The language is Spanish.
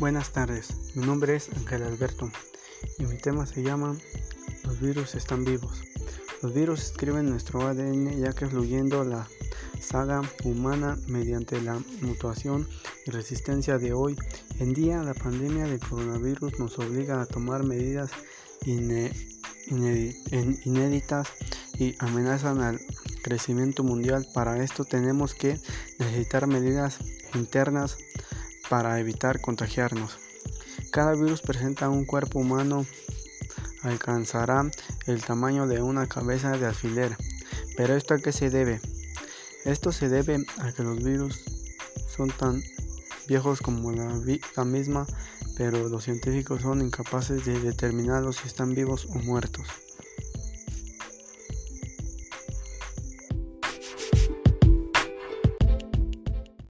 Buenas tardes, mi nombre es Ángel Alberto y mi tema se llama Los virus están vivos. Los virus escriben nuestro ADN ya que fluyendo la saga humana mediante la mutación y resistencia de hoy en día la pandemia del coronavirus nos obliga a tomar medidas inéditas y amenazan al crecimiento mundial. Para esto tenemos que necesitar medidas internas para evitar contagiarnos. Cada virus presenta un cuerpo humano alcanzará el tamaño de una cabeza de alfiler. Pero esto a qué se debe? Esto se debe a que los virus son tan viejos como la, misma, pero los científicos son incapaces de determinarlos si están vivos o muertos.